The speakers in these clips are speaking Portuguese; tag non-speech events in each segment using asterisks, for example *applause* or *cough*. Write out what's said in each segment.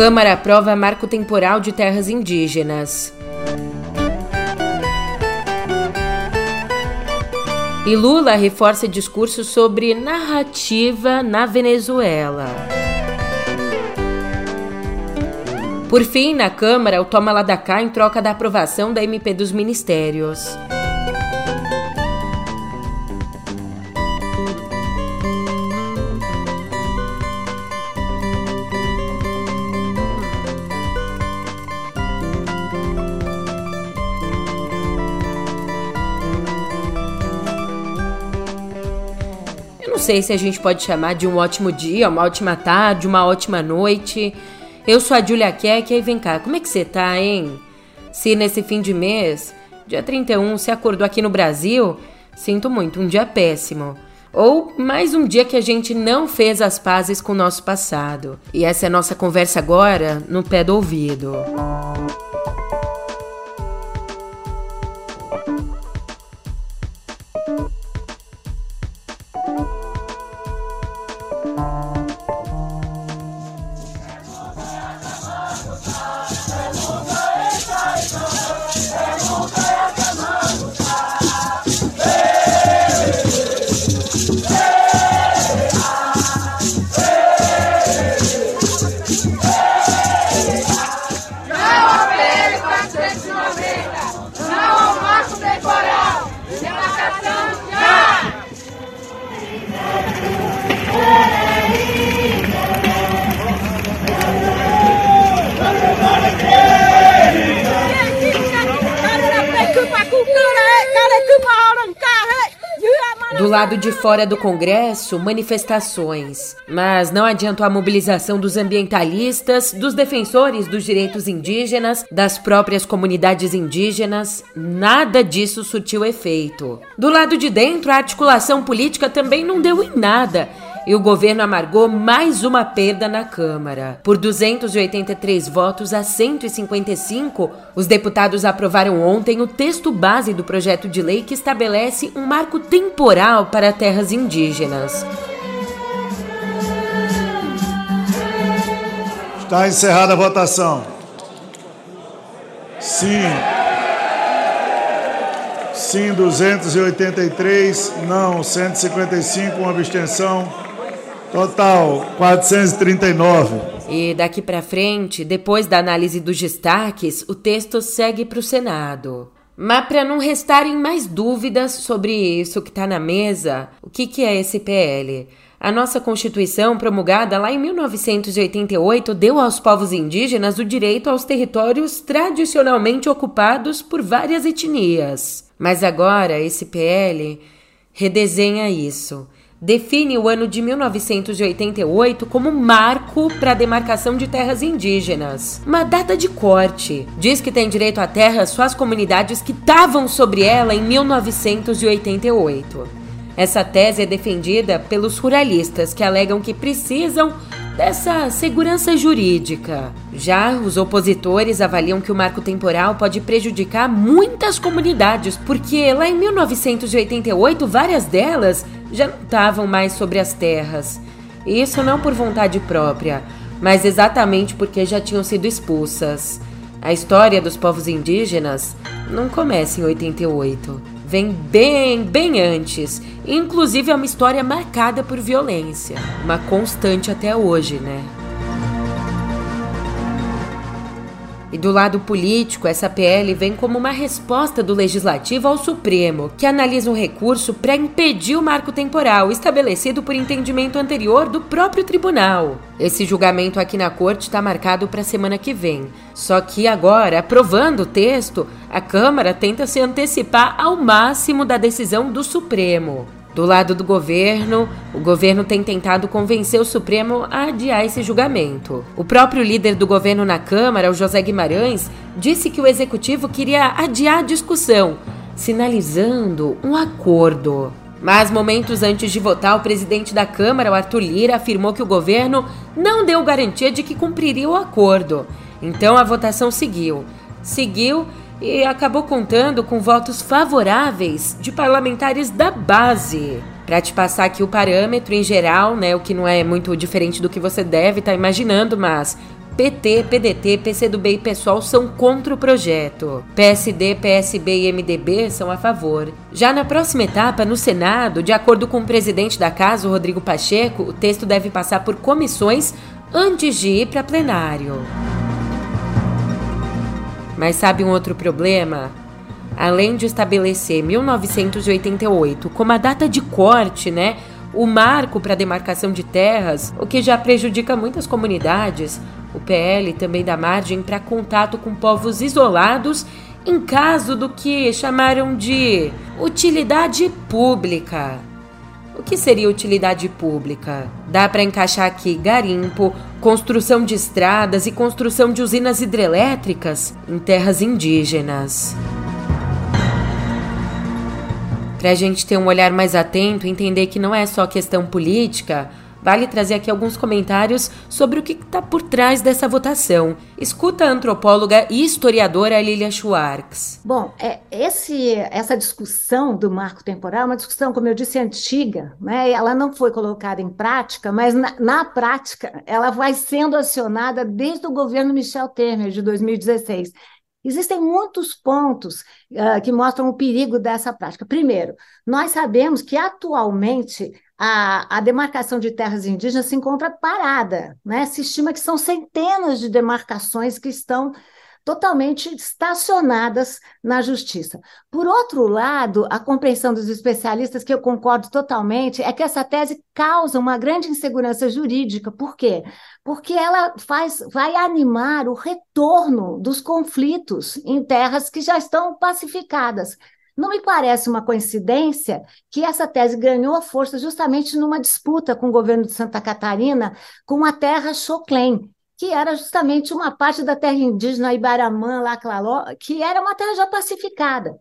Câmara aprova marco temporal de terras indígenas. E Lula reforça discurso sobre narrativa na Venezuela. Por fim, na Câmara, o toma lá da cá em troca da aprovação da MP dos Ministérios. Sei se a gente pode chamar de um ótimo dia, uma ótima tarde, uma ótima noite. Eu sou a Julia Keck e vem cá, como é que você tá, hein? Se nesse fim de mês, dia 31, você acordou aqui no Brasil, sinto muito, um dia péssimo. Ou mais um dia que a gente não fez as pazes com o nosso passado. E essa é a nossa conversa agora, no pé do ouvido. Do lado de fora do Congresso, manifestações. Mas não adiantou a mobilização dos ambientalistas, dos defensores dos direitos indígenas, das próprias comunidades indígenas. Nada disso surtiu efeito. Do lado de dentro, a articulação política também não deu em nada e o governo amargou mais uma perda na Câmara. Por 283 votos a 155, os deputados aprovaram ontem o texto base do projeto de lei que estabelece um marco temporal para terras indígenas. Está encerrada a votação. Sim. Sim, 283. Não, 155. Uma abstenção. Total, 439. E daqui para frente, depois da análise dos destaques, o texto segue para o Senado. Mas para não restarem mais dúvidas sobre isso que está na mesa, o que, que é esse PL? A nossa Constituição, promulgada lá em 1988, deu aos povos indígenas o direito aos territórios tradicionalmente ocupados por várias etnias. Mas agora esse PL redesenha isso define o ano de 1988 como marco para a demarcação de terras indígenas, uma data de corte. Diz que tem direito à terra só as comunidades que estavam sobre ela em 1988. Essa tese é defendida pelos ruralistas que alegam que precisam dessa segurança jurídica. Já os opositores avaliam que o marco temporal pode prejudicar muitas comunidades, porque lá em 1988 várias delas já não estavam mais sobre as terras. Isso não por vontade própria, mas exatamente porque já tinham sido expulsas. A história dos povos indígenas não começa em 88. Vem bem, bem antes. Inclusive é uma história marcada por violência. Uma constante até hoje, né? E do lado político, essa PL vem como uma resposta do Legislativo ao Supremo, que analisa um recurso para impedir o marco temporal estabelecido por entendimento anterior do próprio tribunal. Esse julgamento aqui na corte está marcado para a semana que vem. Só que agora, aprovando o texto, a Câmara tenta se antecipar ao máximo da decisão do Supremo. Do lado do governo, o governo tem tentado convencer o Supremo a adiar esse julgamento. O próprio líder do governo na Câmara, o José Guimarães, disse que o executivo queria adiar a discussão, sinalizando um acordo. Mas momentos antes de votar, o presidente da Câmara, o Arthur Lira, afirmou que o governo não deu garantia de que cumpriria o acordo. Então a votação seguiu. Seguiu e acabou contando com votos favoráveis de parlamentares da base. Para te passar aqui o parâmetro em geral, né, o que não é muito diferente do que você deve estar tá imaginando, mas PT, PDT, PCdoB e PSOL são contra o projeto. PSD, PSB e MDB são a favor. Já na próxima etapa, no Senado, de acordo com o presidente da casa, Rodrigo Pacheco, o texto deve passar por comissões antes de ir para plenário. Mas sabe um outro problema? Além de estabelecer 1988 como a data de corte, né? O marco para demarcação de terras, o que já prejudica muitas comunidades, o PL também dá margem para contato com povos isolados em caso do que chamaram de utilidade pública. O que seria utilidade pública? Dá para encaixar aqui garimpo, construção de estradas e construção de usinas hidrelétricas em terras indígenas. Para a gente ter um olhar mais atento, entender que não é só questão política, Vale trazer aqui alguns comentários sobre o que está por trás dessa votação. Escuta a antropóloga e historiadora Lilia Schwartz. Bom, é, esse, essa discussão do marco temporal é uma discussão, como eu disse, antiga. Né? Ela não foi colocada em prática, mas na, na prática ela vai sendo acionada desde o governo Michel Temer, de 2016. Existem muitos pontos uh, que mostram o perigo dessa prática. Primeiro, nós sabemos que atualmente a, a, demarcação de terras indígenas se encontra parada. Né? Se estima que são centenas de demarcações que estão totalmente estacionadas na justiça. Por outro lado, a compreensão dos especialistas, que eu concordo totalmente, é que essa tese causa uma grande insegurança jurídica. Por quê? Porque ela faz, vai animar o retorno dos conflitos em terras que já estão pacificadas. Não me parece uma coincidência que essa tese ganhou força justamente numa disputa com o governo de Santa Catarina com a terra Choclen, que era justamente uma parte da terra indígena Ibaramã, Laclaló, que era uma terra já pacificada.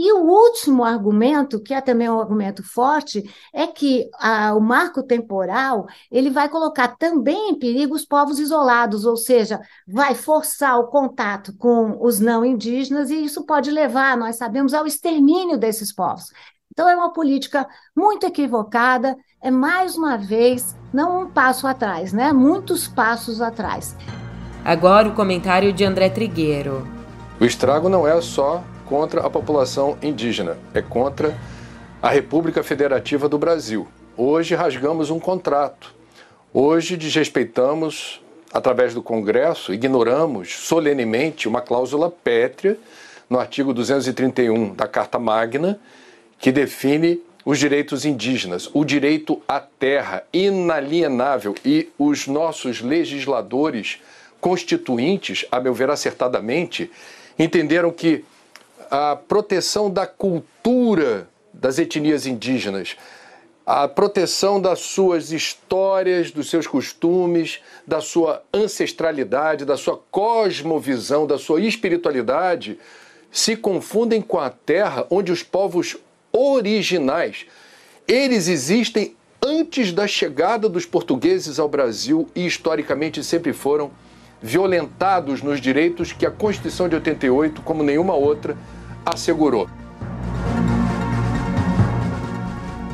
E o último argumento, que é também um argumento forte, é que a, o marco temporal ele vai colocar também em perigo os povos isolados, ou seja, vai forçar o contato com os não indígenas e isso pode levar, nós sabemos, ao extermínio desses povos. Então é uma política muito equivocada, é mais uma vez não um passo atrás, né? Muitos passos atrás. Agora o comentário de André Trigueiro. O estrago não é só contra a população indígena, é contra a República Federativa do Brasil. Hoje rasgamos um contrato. Hoje desrespeitamos, através do Congresso, ignoramos solenemente uma cláusula pétrea no artigo 231 da Carta Magna, que define os direitos indígenas, o direito à terra inalienável e os nossos legisladores constituintes, a meu ver acertadamente, entenderam que a proteção da cultura das etnias indígenas, a proteção das suas histórias, dos seus costumes, da sua ancestralidade, da sua cosmovisão, da sua espiritualidade, se confundem com a terra onde os povos originais. Eles existem antes da chegada dos portugueses ao Brasil e historicamente sempre foram violentados nos direitos que a Constituição de 88, como nenhuma outra, assegurou.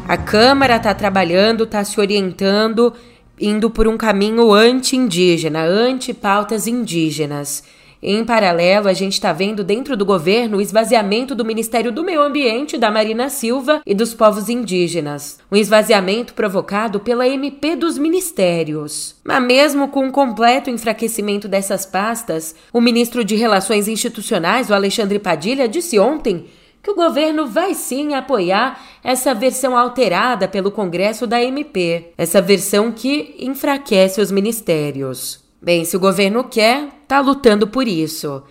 A Câmara está trabalhando, está se orientando, indo por um caminho anti-indígena, anti-pautas indígenas. Em paralelo, a gente está vendo dentro do governo o esvaziamento do Ministério do Meio Ambiente, da Marina Silva e dos povos indígenas. Um esvaziamento provocado pela MP dos ministérios. Mas mesmo com o completo enfraquecimento dessas pastas, o ministro de Relações Institucionais, o Alexandre Padilha, disse ontem que o governo vai sim apoiar essa versão alterada pelo Congresso da MP, essa versão que enfraquece os ministérios. Bem, se o governo quer, tá lutando por isso.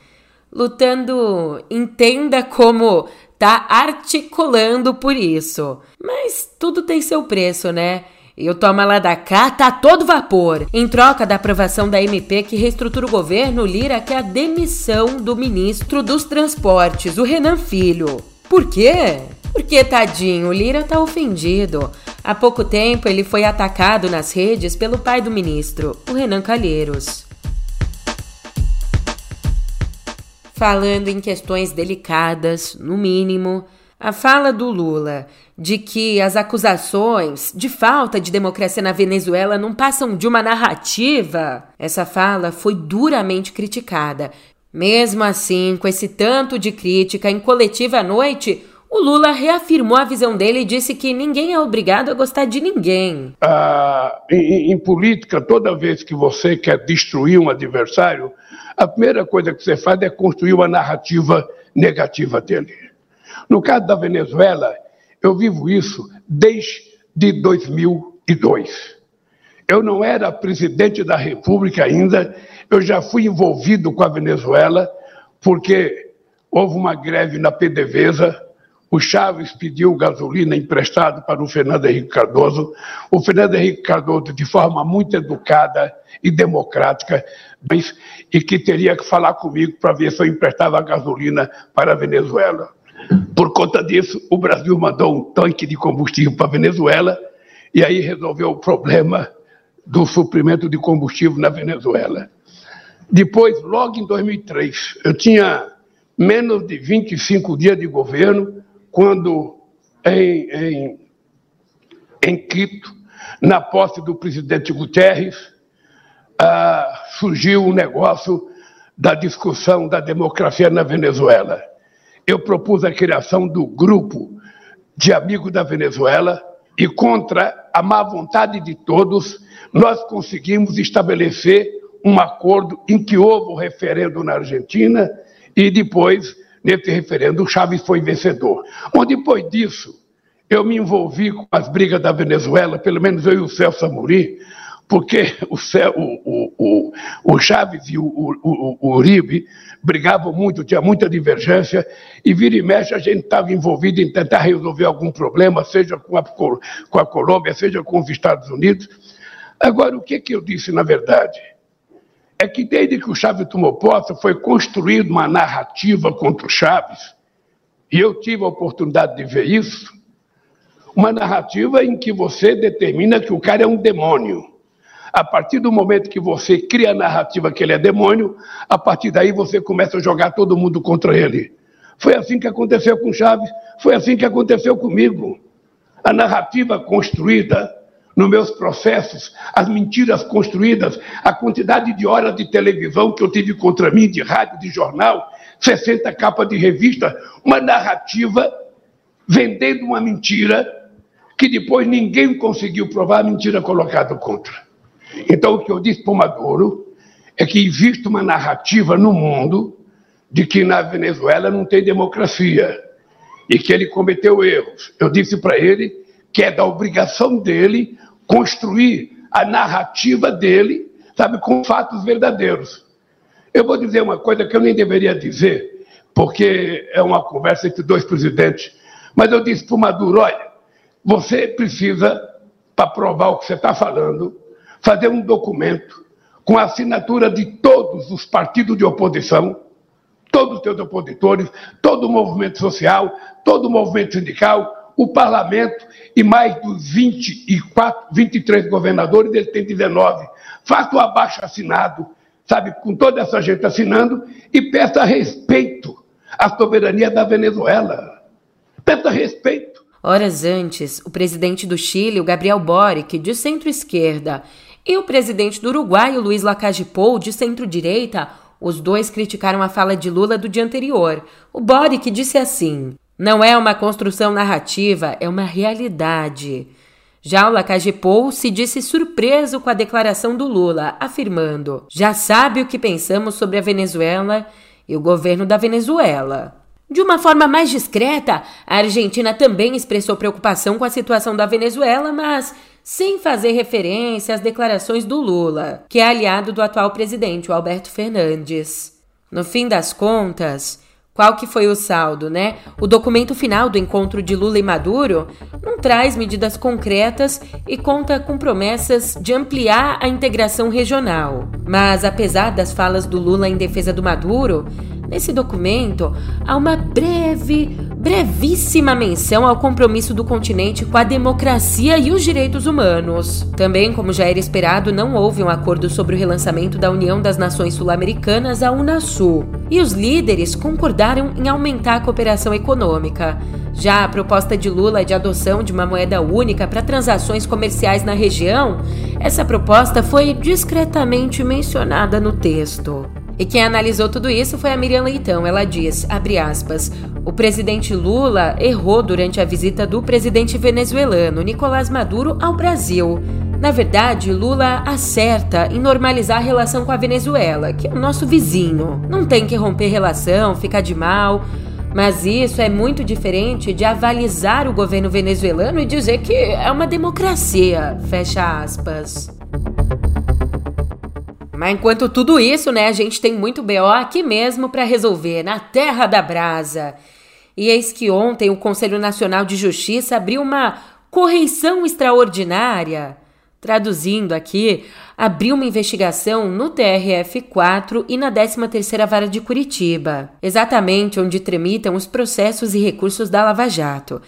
Lutando, entenda como tá articulando por isso. Mas tudo tem seu preço, né? E o toma lá da cá tá todo vapor. Em troca da aprovação da MP que reestrutura o governo, Lira quer a demissão do ministro dos Transportes, o Renan Filho. Por quê? Porque, tadinho, o Lira tá ofendido. Há pouco tempo ele foi atacado nas redes pelo pai do ministro, o Renan Calheiros. Falando em questões delicadas, no mínimo, A fala do Lula de que as acusações de falta de democracia na Venezuela não passam de uma narrativa, essa fala foi duramente criticada. Mesmo assim, com esse tanto de crítica em coletiva à noite, o Lula reafirmou a visão dele e disse que ninguém é obrigado a gostar de ninguém. Ah, em, em política, toda vez que você quer destruir um adversário, a primeira coisa que você faz é construir uma narrativa negativa dele. No caso da Venezuela, eu vivo isso desde 2002. Eu não era presidente da República ainda, eu já fui envolvido com a Venezuela, porque houve uma greve na PDVSA, o Chaves pediu gasolina emprestado para o Fernando Henrique Cardoso. O Fernando Henrique Cardoso, de forma muito educada e democrática, e que teria que falar comigo para ver se eu emprestava gasolina para a Venezuela. Por conta disso, o Brasil mandou um tanque de combustível para a Venezuela e aí resolveu o problema do suprimento de combustível na Venezuela. Depois, logo em 2003, eu tinha menos de 25 dias de governo, quando em, em, em Quito, na posse do presidente Guterres, ah, surgiu o um negócio da discussão da democracia na Venezuela. Eu propus a criação do grupo de amigos da Venezuela e contra a má vontade de todos, nós conseguimos estabelecer um acordo em que houve o referendo na Argentina e depois, nesse referendo, o Chávez foi vencedor. Bom, depois disso, eu me envolvi com as brigas da Venezuela, pelo menos eu e o Celso Amorim, porque o, o, o, o Chaves e o, o, o Uribe brigavam muito, tinha muita divergência, e vira e mexe a gente estava envolvido em tentar resolver algum problema, seja com a, com a Colômbia, seja com os Estados Unidos. Agora, o que, que eu disse na verdade? É que desde que o Chaves tomou posse, foi construída uma narrativa contra o Chaves, e eu tive a oportunidade de ver isso, uma narrativa em que você determina que o cara é um demônio a partir do momento que você cria a narrativa que ele é demônio, a partir daí você começa a jogar todo mundo contra ele. Foi assim que aconteceu com Chaves, foi assim que aconteceu comigo. A narrativa construída nos meus processos, as mentiras construídas, a quantidade de horas de televisão que eu tive contra mim, de rádio, de jornal, 60 capas de revista, uma narrativa vendendo uma mentira que depois ninguém conseguiu provar a mentira colocada contra. Então, o que eu disse para Maduro é que existe uma narrativa no mundo de que na Venezuela não tem democracia e que ele cometeu erros. Eu disse para ele que é da obrigação dele construir a narrativa dele, sabe, com fatos verdadeiros. Eu vou dizer uma coisa que eu nem deveria dizer, porque é uma conversa entre dois presidentes, mas eu disse para o Maduro: olha, você precisa, para provar o que você está falando, fazer um documento com a assinatura de todos os partidos de oposição, todos os seus opositores, todo o movimento social, todo o movimento sindical, o parlamento e mais dos 24, 23 governadores, ele tem 19. Faça o abaixo assinado, sabe, com toda essa gente assinando e peça respeito à soberania da Venezuela. Peça respeito. Horas antes, o presidente do Chile, o Gabriel Boric, de centro-esquerda, e o presidente do Uruguai, o Luiz Lacage Pou, de centro-direita, os dois criticaram a fala de Lula do dia anterior. O Boric disse assim: Não é uma construção narrativa, é uma realidade. Já o Lacage Pou se disse surpreso com a declaração do Lula, afirmando: Já sabe o que pensamos sobre a Venezuela e o governo da Venezuela. De uma forma mais discreta, a Argentina também expressou preocupação com a situação da Venezuela, mas sem fazer referência às declarações do Lula, que é aliado do atual presidente, o Alberto Fernandes. No fim das contas, qual que foi o saldo, né? O documento final do encontro de Lula e Maduro não traz medidas concretas e conta com promessas de ampliar a integração regional. Mas apesar das falas do Lula em defesa do Maduro, Nesse documento, há uma breve, brevíssima menção ao compromisso do continente com a democracia e os direitos humanos. Também, como já era esperado, não houve um acordo sobre o relançamento da União das Nações Sul-Americanas, a Unasul, e os líderes concordaram em aumentar a cooperação econômica. Já a proposta de Lula de adoção de uma moeda única para transações comerciais na região, essa proposta foi discretamente mencionada no texto. E quem analisou tudo isso foi a Miriam Leitão. Ela diz, aspas, o presidente Lula errou durante a visita do presidente venezuelano Nicolás Maduro ao Brasil. Na verdade, Lula acerta em normalizar a relação com a Venezuela, que é o nosso vizinho. Não tem que romper relação, ficar de mal. Mas isso é muito diferente de avalizar o governo venezuelano e dizer que é uma democracia. Fecha aspas. Mas enquanto tudo isso, né, a gente tem muito BO aqui mesmo para resolver, na terra da brasa. E eis que ontem o Conselho Nacional de Justiça abriu uma correição extraordinária. Traduzindo aqui, abriu uma investigação no TRF4 e na 13ª Vara de Curitiba, exatamente onde tramitam os processos e recursos da Lava Jato.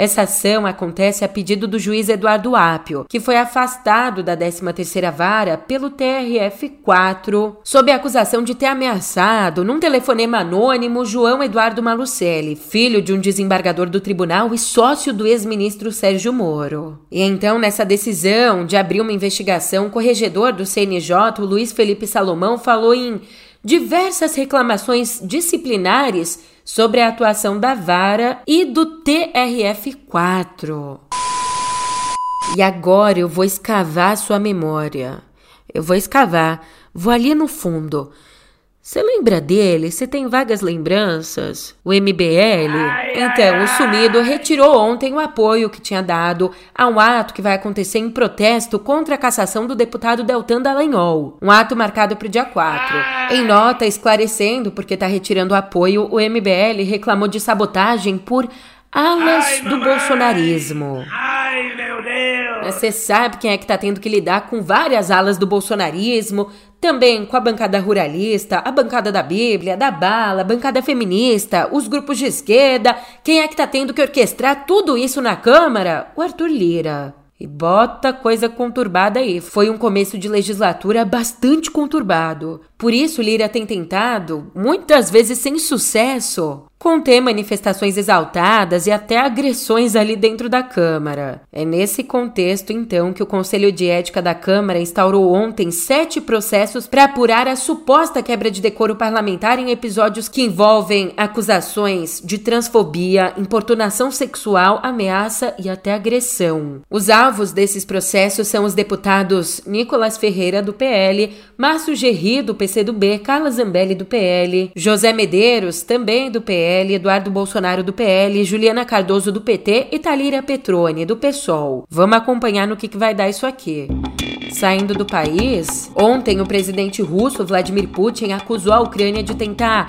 Essa ação acontece a pedido do juiz Eduardo Apio, que foi afastado da 13ª Vara pelo TRF4 sob a acusação de ter ameaçado, num telefonema anônimo, João Eduardo Malucelli, filho de um desembargador do tribunal e sócio do ex-ministro Sérgio Moro. E então, nessa decisão de abrir uma investigação, o corregedor do CNJ, Luiz Felipe Salomão, falou em diversas reclamações disciplinares sobre a atuação da vara e do TRF4. E agora eu vou escavar sua memória. Eu vou escavar, vou ali no fundo. Você lembra dele? Você tem vagas lembranças? O MBL? Então, o sumido retirou ontem o apoio que tinha dado a um ato que vai acontecer em protesto contra a cassação do deputado Deltan Dallagnol. Um ato marcado para o dia 4. Em nota esclarecendo porque está retirando o apoio, o MBL reclamou de sabotagem por alas Ai, do bolsonarismo. Ai, meu Deus! Você sabe quem é que tá tendo que lidar com várias alas do bolsonarismo, também com a bancada ruralista, a bancada da Bíblia, da Bala, a bancada feminista, os grupos de esquerda. Quem é que tá tendo que orquestrar tudo isso na Câmara? O Arthur Lira. E bota coisa conturbada aí. Foi um começo de legislatura bastante conturbado. Por isso, Lira tem tentado, muitas vezes sem sucesso, conter manifestações exaltadas e até agressões ali dentro da Câmara. É nesse contexto, então, que o Conselho de Ética da Câmara instaurou ontem sete processos para apurar a suposta quebra de decoro parlamentar em episódios que envolvem acusações de transfobia, importunação sexual, ameaça e até agressão. Os alvos desses processos são os deputados Nicolas Ferreira, do PL, Márcio Gerri, do PCdoB, Carla Zambelli, do PL, José Medeiros, também do PL, PL, Eduardo Bolsonaro do PL, Juliana Cardoso do PT e Talíria Petrone do PSOL. Vamos acompanhar no que, que vai dar isso aqui. Saindo do país, ontem o presidente russo Vladimir Putin acusou a Ucrânia de tentar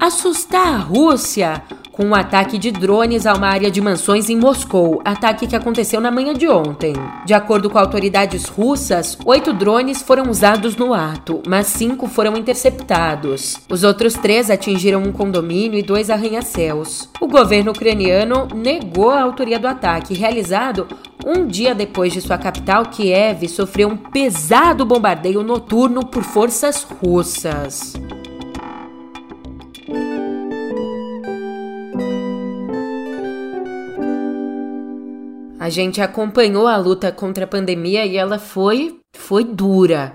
assustar a Rússia com um ataque de drones a uma área de mansões em Moscou, ataque que aconteceu na manhã de ontem. De acordo com autoridades russas, oito drones foram usados no ato, mas cinco foram interceptados. Os outros três atingiram um condomínio e dois arranha-céus. O governo ucraniano negou a autoria do ataque, realizado um dia depois de sua capital, Kiev, sofrer um pesado bombardeio noturno por forças russas. A gente acompanhou a luta contra a pandemia e ela foi foi dura.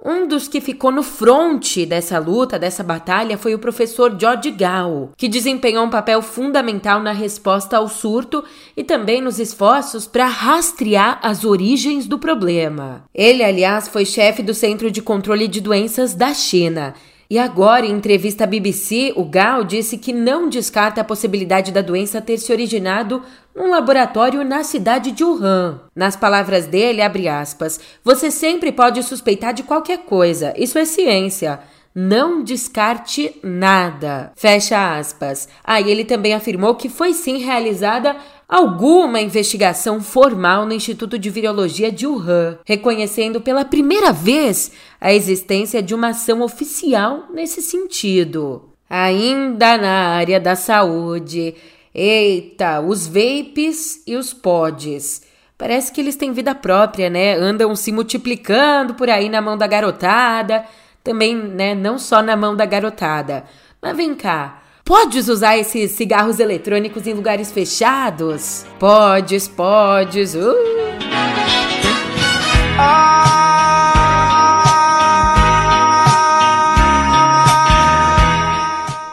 Um dos que ficou no fronte dessa luta, dessa batalha, foi o professor George Gao, que desempenhou um papel fundamental na resposta ao surto e também nos esforços para rastrear as origens do problema. Ele, aliás, foi chefe do Centro de Controle de Doenças da China e agora, em entrevista à BBC, o Gao disse que não descarta a possibilidade da doença ter se originado num laboratório na cidade de Wuhan. Nas palavras dele, abre aspas, você sempre pode suspeitar de qualquer coisa, isso é ciência. Não descarte nada. Fecha aspas. Aí ah, ele também afirmou que foi sim realizada alguma investigação formal no Instituto de Virologia de Wuhan, reconhecendo pela primeira vez a existência de uma ação oficial nesse sentido. Ainda na área da saúde, eita, os vapes e os pods. Parece que eles têm vida própria, né? Andam se multiplicando por aí na mão da garotada, também, né, não só na mão da garotada. Mas vem cá, Podes usar esses cigarros eletrônicos em lugares fechados? Podes, podes. Uh.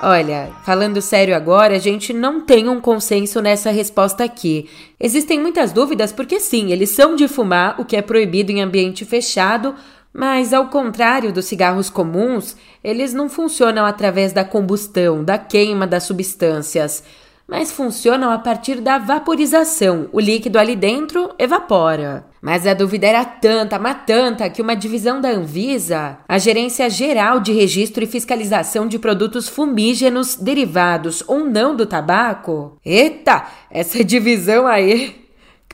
Olha, falando sério agora, a gente não tem um consenso nessa resposta aqui. Existem muitas dúvidas porque sim, eles são de fumar, o que é proibido em ambiente fechado, mas, ao contrário dos cigarros comuns, eles não funcionam através da combustão, da queima das substâncias, mas funcionam a partir da vaporização. O líquido ali dentro evapora. Mas a dúvida era tanta, mas tanta, que uma divisão da Anvisa, a Gerência Geral de Registro e Fiscalização de Produtos Fumígenos derivados ou não do tabaco. Eita, essa *laughs* divisão aí.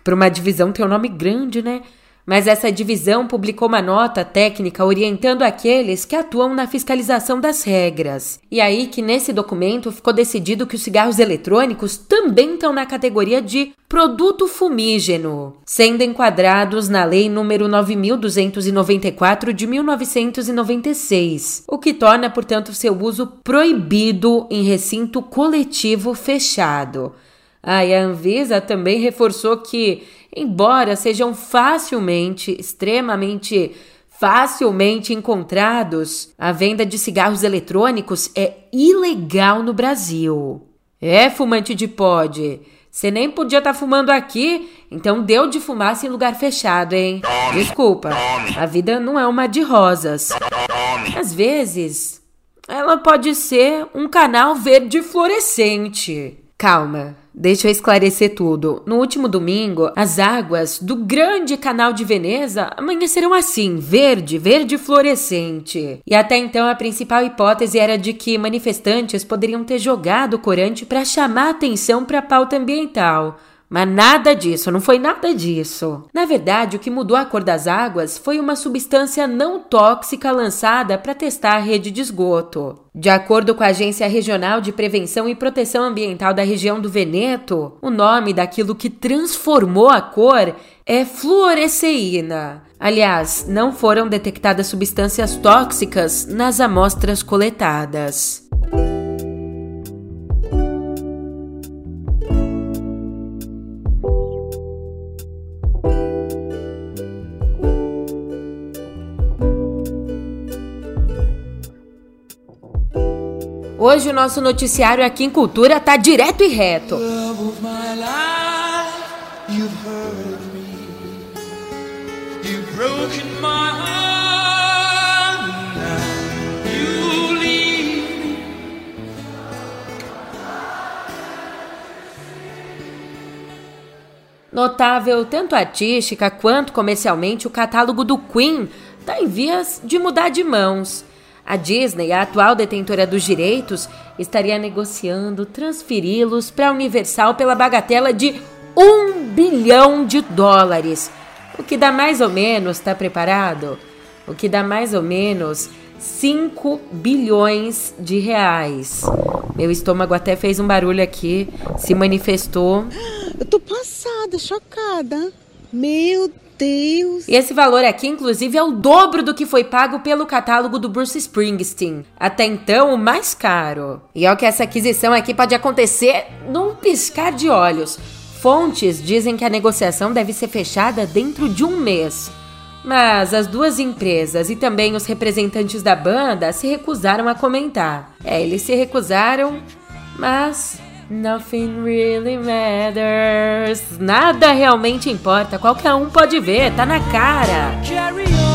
Para uma divisão tem um nome grande, né? Mas essa divisão publicou uma nota técnica orientando aqueles que atuam na fiscalização das regras. E aí que nesse documento ficou decidido que os cigarros eletrônicos também estão na categoria de produto fumígeno, sendo enquadrados na Lei número 9294 de 1996, o que torna, portanto, seu uso proibido em recinto coletivo fechado. A Anvisa também reforçou que embora sejam facilmente, extremamente facilmente encontrados, a venda de cigarros eletrônicos é ilegal no Brasil. É, fumante de pod. Você nem podia estar tá fumando aqui, então deu de fumaça em lugar fechado, hein? Desculpa, a vida não é uma de rosas. Às vezes, ela pode ser um canal verde fluorescente. Calma, Deixa eu esclarecer tudo. No último domingo, as águas do grande canal de Veneza amanheceram assim, verde, verde fluorescente. E até então a principal hipótese era de que manifestantes poderiam ter jogado corante para chamar atenção para a pauta ambiental. Mas nada disso, não foi nada disso. Na verdade, o que mudou a cor das águas foi uma substância não tóxica lançada para testar a rede de esgoto. De acordo com a Agência Regional de Prevenção e Proteção Ambiental da região do Veneto, o nome daquilo que transformou a cor é fluoresceína. Aliás, não foram detectadas substâncias tóxicas nas amostras coletadas. Hoje o nosso noticiário aqui em Cultura tá direto e reto. Notável tanto artística quanto comercialmente, o catálogo do Queen está em vias de mudar de mãos. A Disney, a atual detentora dos direitos, estaria negociando transferi-los para a Universal pela bagatela de um bilhão de dólares. O que dá mais ou menos, está preparado? O que dá mais ou menos 5 bilhões de reais. Meu estômago até fez um barulho aqui, se manifestou. Eu tô passada, chocada. Meu Deus! E esse valor aqui, inclusive, é o dobro do que foi pago pelo catálogo do Bruce Springsteen. Até então, o mais caro. E é o que essa aquisição aqui pode acontecer num piscar de olhos. Fontes dizem que a negociação deve ser fechada dentro de um mês. Mas as duas empresas e também os representantes da banda se recusaram a comentar. É, eles se recusaram, mas Nothing really matters. Nada realmente importa. Qualquer um pode ver, tá na cara.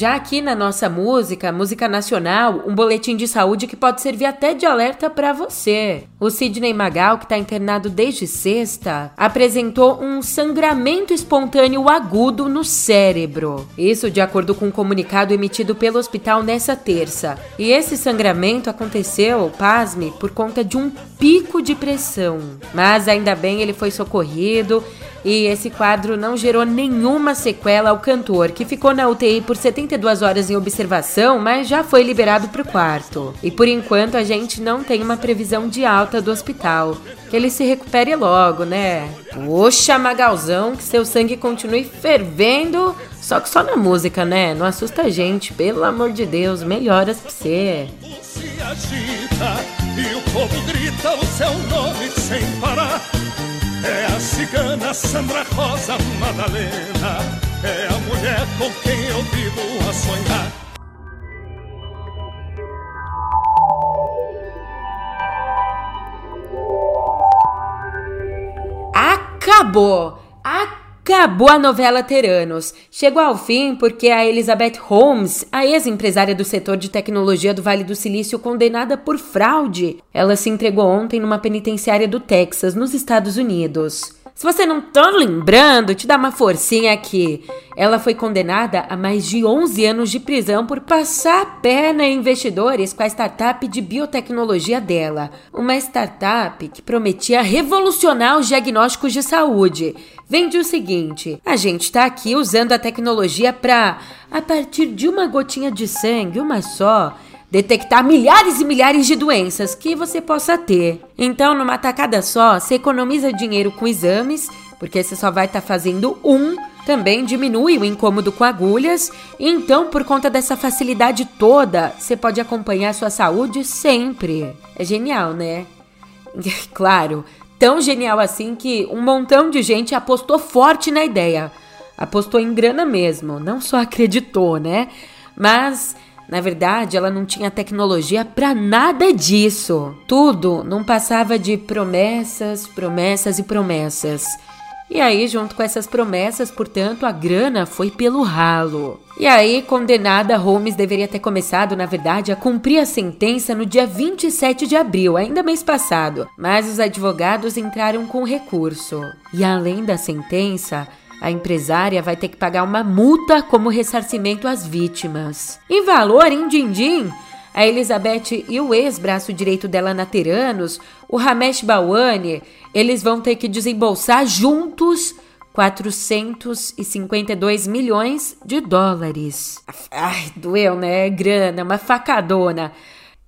Já aqui na nossa música, música nacional, um boletim de saúde que pode servir até de alerta para você. O Sidney Magal, que está internado desde sexta, apresentou um sangramento espontâneo agudo no cérebro. Isso de acordo com um comunicado emitido pelo hospital nessa terça. E esse sangramento aconteceu, pasme, por conta de um pico de pressão. Mas ainda bem ele foi socorrido E esse quadro não gerou nenhuma sequela ao cantor, que ficou na UTI por 72 horas em observação, mas já foi liberado para o quarto. E por enquanto a gente não tem uma previsão de alta do hospital. Que ele se recupere logo, né? Poxa, Magalzão, que seu sangue continue fervendo. Só que só na música, né? Não assusta a gente, pelo amor de Deus. Melhoras pra você. Se agita e o povo grita o seu nome sem parar. É a cigana Sandra Rosa Madalena, é a mulher com quem eu vivo a sonhar. Acabou! Acabou a novela Teranos. Chegou ao fim porque a Elizabeth Holmes, a ex-empresária do setor de tecnologia do Vale do Silício, condenada por fraude, ela se entregou ontem numa penitenciária do Texas, nos Estados Unidos. Se você não tá lembrando, te dá uma forcinha aqui. Ela foi condenada a mais de 11 anos de prisão por passar a perna em investidores com a startup de biotecnologia dela. Uma startup que prometia revolucionar os diagnósticos de saúde. Vende o seguinte: a gente está aqui usando a tecnologia para, a partir de uma gotinha de sangue, uma só, detectar milhares e milhares de doenças que você possa ter. Então, numa tacada só, você economiza dinheiro com exames, porque você só vai estar tá fazendo um, também diminui o incômodo com agulhas, então, por conta dessa facilidade toda, você pode acompanhar a sua saúde sempre. É genial, né? *laughs* claro, tão genial assim que um montão de gente apostou forte na ideia. Apostou em grana mesmo, não só acreditou, né? Mas na verdade, ela não tinha tecnologia para nada disso. Tudo não passava de promessas, promessas e promessas. E aí, junto com essas promessas, portanto, a grana foi pelo ralo. E aí, condenada, Holmes deveria ter começado, na verdade, a cumprir a sentença no dia 27 de abril, ainda mês passado. Mas os advogados entraram com recurso. E além da sentença, a empresária vai ter que pagar uma multa como ressarcimento às vítimas. Em valor, em din-din, a Elizabeth e o ex-braço direito dela na Teranos, o Ramesh Bawani, eles vão ter que desembolsar juntos 452 milhões de dólares. Ai, doeu, né? Grana, uma facadona.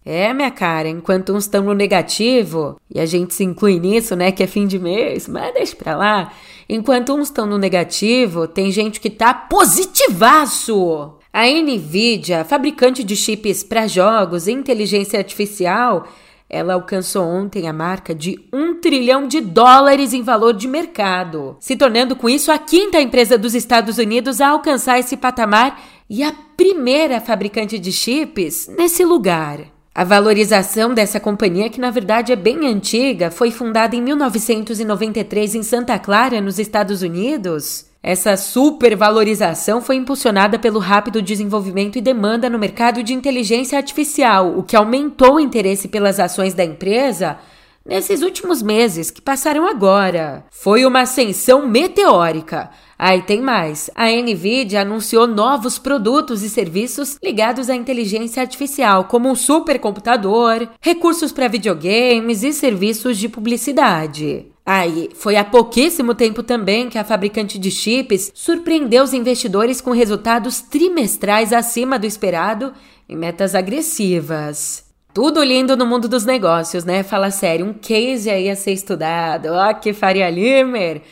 É, minha cara, enquanto uns estão no negativo, e a gente se inclui nisso, né, que é fim de mês, mas deixa pra lá. Enquanto uns estão no negativo, tem gente que tá positivaço. A Nvidia, fabricante de chips para jogos e inteligência artificial, ela alcançou ontem a marca de um trilhão de dólares em valor de mercado, se tornando com isso a quinta empresa dos Estados Unidos a alcançar esse patamar e a primeira fabricante de chips nesse lugar. A valorização dessa companhia, que na verdade é bem antiga, foi fundada em 1993 em Santa Clara, nos Estados Unidos. Essa supervalorização foi impulsionada pelo rápido desenvolvimento e demanda no mercado de inteligência artificial, o que aumentou o interesse pelas ações da empresa nesses últimos meses que passaram agora. Foi uma ascensão meteórica. Aí tem mais. A Nvidia anunciou novos produtos e serviços ligados à inteligência artificial, como um supercomputador, recursos para videogames e serviços de publicidade. Aí, foi há pouquíssimo tempo também que a fabricante de chips surpreendeu os investidores com resultados trimestrais acima do esperado e metas agressivas. Tudo lindo no mundo dos negócios, né? Fala sério, um case aí a ser estudado. Ó, oh, que Faria Limer!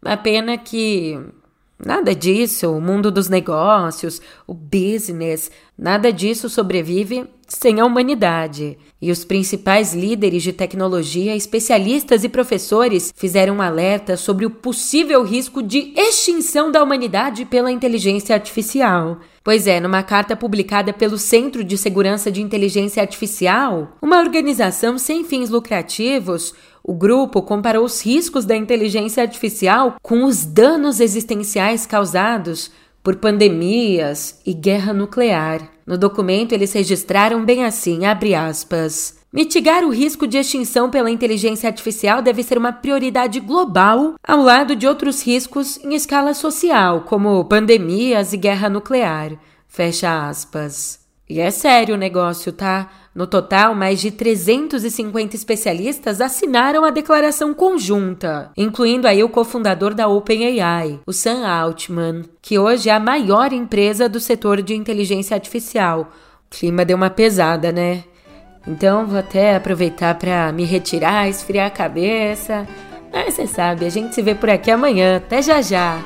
Uma pena que nada disso, o mundo dos negócios, o business, nada disso sobrevive sem a humanidade. E os principais líderes de tecnologia, especialistas e professores fizeram um alerta sobre o possível risco de extinção da humanidade pela inteligência artificial. Pois é, numa carta publicada pelo Centro de Segurança de Inteligência Artificial, uma organização sem fins lucrativos, o grupo comparou os riscos da inteligência artificial com os danos existenciais causados por pandemias e guerra nuclear. No documento, eles registraram bem assim, abre aspas. Mitigar o risco de extinção pela inteligência artificial deve ser uma prioridade global, ao lado de outros riscos em escala social, como pandemias e guerra nuclear. Fecha aspas. E é sério o negócio, tá? No total, mais de 350 especialistas assinaram a declaração conjunta, incluindo aí o cofundador da OpenAI, o Sam Altman, que hoje é a maior empresa do setor de inteligência artificial. O clima deu uma pesada, né? Então vou até aproveitar para me retirar, esfriar a cabeça. Mas você sabe, a gente se vê por aqui amanhã. Até já já!